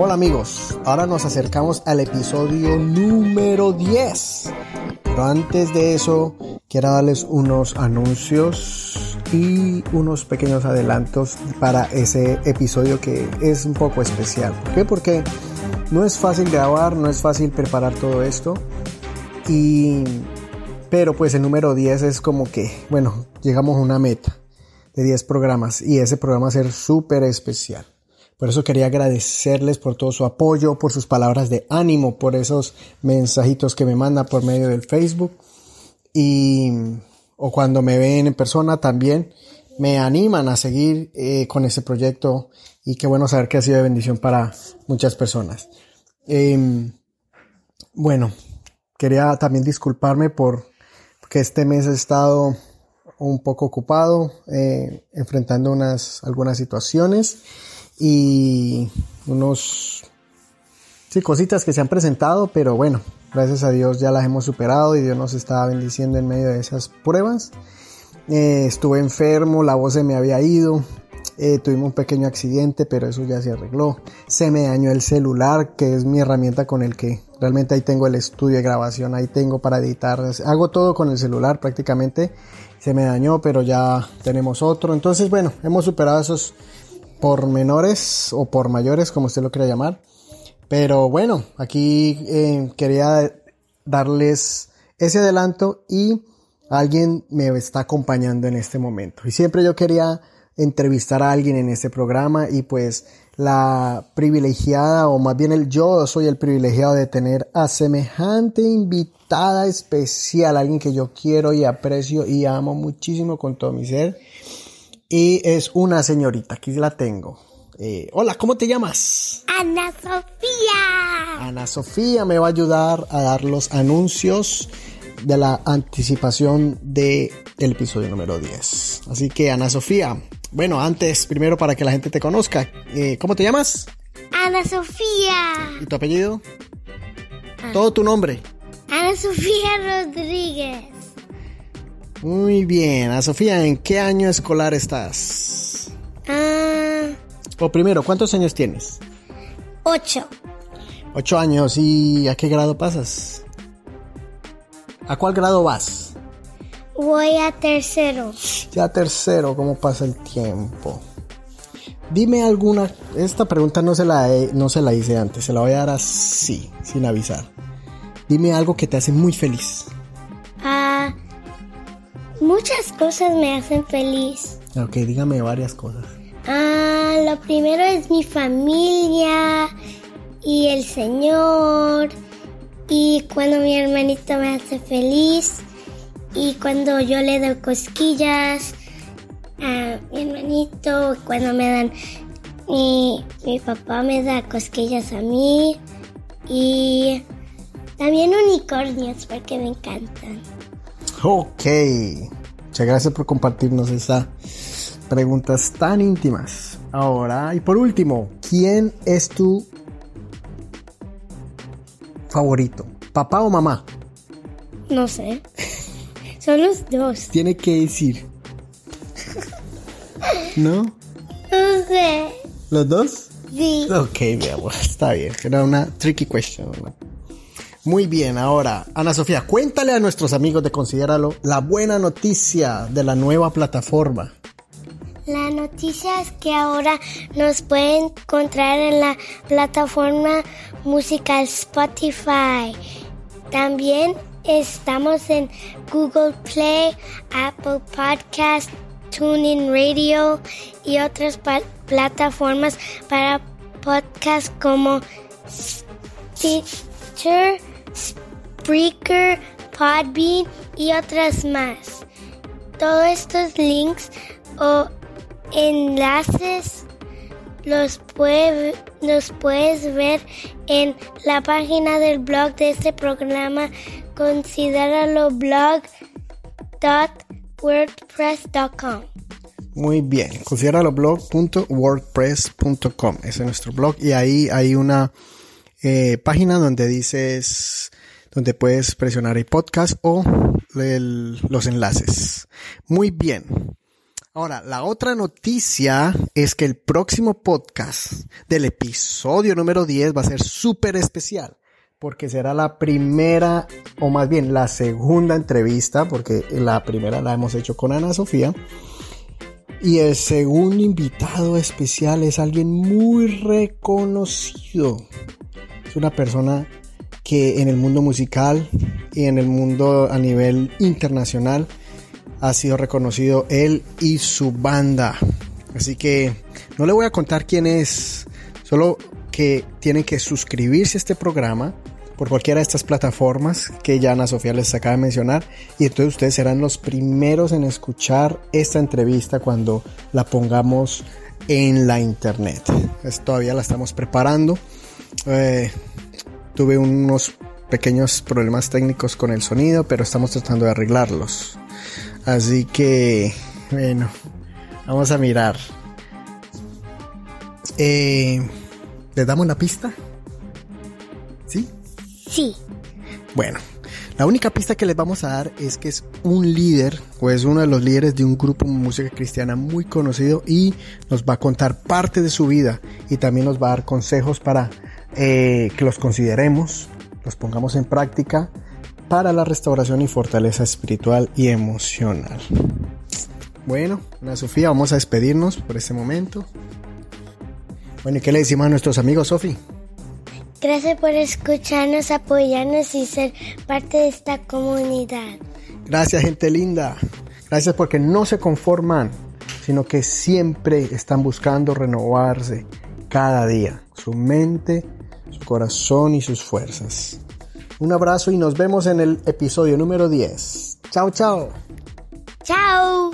Hola amigos, ahora nos acercamos al episodio número 10. Pero antes de eso, quiero darles unos anuncios y unos pequeños adelantos para ese episodio que es un poco especial. ¿Por qué? Porque no es fácil grabar, no es fácil preparar todo esto. Y pero pues el número 10 es como que, bueno, llegamos a una meta de 10 programas y ese programa va a ser súper especial. Por eso quería agradecerles por todo su apoyo, por sus palabras de ánimo, por esos mensajitos que me mandan por medio del Facebook. Y o cuando me ven en persona también me animan a seguir eh, con ese proyecto. Y qué bueno saber que ha sido de bendición para muchas personas. Em, bueno, quería también disculparme por que este mes he estado un poco ocupado eh, enfrentando unas algunas situaciones y unos sí cositas que se han presentado pero bueno gracias a Dios ya las hemos superado y Dios nos está bendiciendo en medio de esas pruebas eh, estuve enfermo la voz se me había ido eh, tuvimos un pequeño accidente, pero eso ya se arregló. Se me dañó el celular, que es mi herramienta con el que realmente ahí tengo el estudio de grabación, ahí tengo para editar. Hago todo con el celular prácticamente. Se me dañó, pero ya tenemos otro. Entonces, bueno, hemos superado esos por menores o por mayores, como usted lo quiera llamar. Pero bueno, aquí eh, quería darles ese adelanto y alguien me está acompañando en este momento. Y siempre yo quería entrevistar a alguien en este programa y pues la privilegiada o más bien el yo soy el privilegiado de tener a semejante invitada especial, alguien que yo quiero y aprecio y amo muchísimo con todo mi ser y es una señorita, aquí la tengo. Eh, hola, ¿cómo te llamas? Ana Sofía. Ana Sofía me va a ayudar a dar los anuncios de la anticipación del episodio número 10. Así que Ana Sofía, bueno, antes, primero para que la gente te conozca, eh, ¿cómo te llamas? Ana Sofía. ¿Y tu apellido? Todo tu nombre. Ana Sofía Rodríguez. Muy bien, Ana Sofía, ¿en qué año escolar estás? Ah, O primero, ¿cuántos años tienes? ocho. Ocho años, ¿y a qué grado pasas? ¿A cuál grado vas? Voy a tercero. Ya tercero, ¿cómo pasa el tiempo? Dime alguna. Esta pregunta no se la he- no se la hice antes, se la voy a dar así, sin avisar. Dime algo que te hace muy feliz. Muchas cosas me hacen feliz. Ok, dígame varias cosas. Ah, lo primero es mi familia y el Señor. Y cuando mi hermanito me hace feliz. Y cuando yo le doy cosquillas a mi hermanito. Cuando me dan... Mi, mi papá me da cosquillas a mí. Y también unicornios porque me encantan. Ok. Muchas gracias por compartirnos esas preguntas tan íntimas. Ahora, y por último, ¿quién es tu favorito? ¿Papá o mamá? No sé. Son los dos. Tiene que decir. ¿No? No sé. ¿Los dos? Sí. Ok, mi amor, está bien. Era una tricky question. ¿no? Muy bien, ahora, Ana Sofía, cuéntale a nuestros amigos de Considéralo la buena noticia de la nueva plataforma. La noticia es que ahora nos pueden encontrar en la plataforma musical Spotify. También estamos en Google Play, Apple Podcast, TuneIn Radio y otras plataformas para podcasts como Stitcher, Spreaker, Podbean y otras más. Todos estos links o enlaces los, puede- los puedes ver en la página del blog de este programa. Considéralo blog.wordpress.com. Muy bien, considéralo.blog.wordpress.com. Ese es nuestro blog y ahí hay una eh, página donde dices, donde puedes presionar el podcast o los enlaces. Muy bien. Ahora, la otra noticia es que el próximo podcast del episodio número 10 va a ser súper especial porque será la primera, o más bien la segunda entrevista, porque la primera la hemos hecho con Ana Sofía. Y el segundo invitado especial es alguien muy reconocido. Es una persona que en el mundo musical y en el mundo a nivel internacional ha sido reconocido él y su banda. Así que no le voy a contar quién es, solo que tienen que suscribirse a este programa por cualquiera de estas plataformas que ya Ana Sofía les acaba de mencionar y entonces ustedes serán los primeros en escuchar esta entrevista cuando la pongamos en la internet. Es, todavía la estamos preparando. Eh, tuve unos pequeños problemas técnicos con el sonido, pero estamos tratando de arreglarlos. Así que, bueno, vamos a mirar. Eh, ¿Le damos la pista? ¿Sí? Sí. Bueno, la única pista que les vamos a dar es que es un líder o es uno de los líderes de un grupo de música cristiana muy conocido y nos va a contar parte de su vida y también nos va a dar consejos para eh, que los consideremos, los pongamos en práctica para la restauración y fortaleza espiritual y emocional. Bueno, Ana Sofía, vamos a despedirnos por este momento. Bueno, ¿y qué le decimos a nuestros amigos, Sofi? Gracias por escucharnos, apoyarnos y ser parte de esta comunidad. Gracias, gente linda. Gracias porque no se conforman, sino que siempre están buscando renovarse cada día, su mente, su corazón y sus fuerzas. Un abrazo y nos vemos en el episodio número 10. Chao, chao. Chao.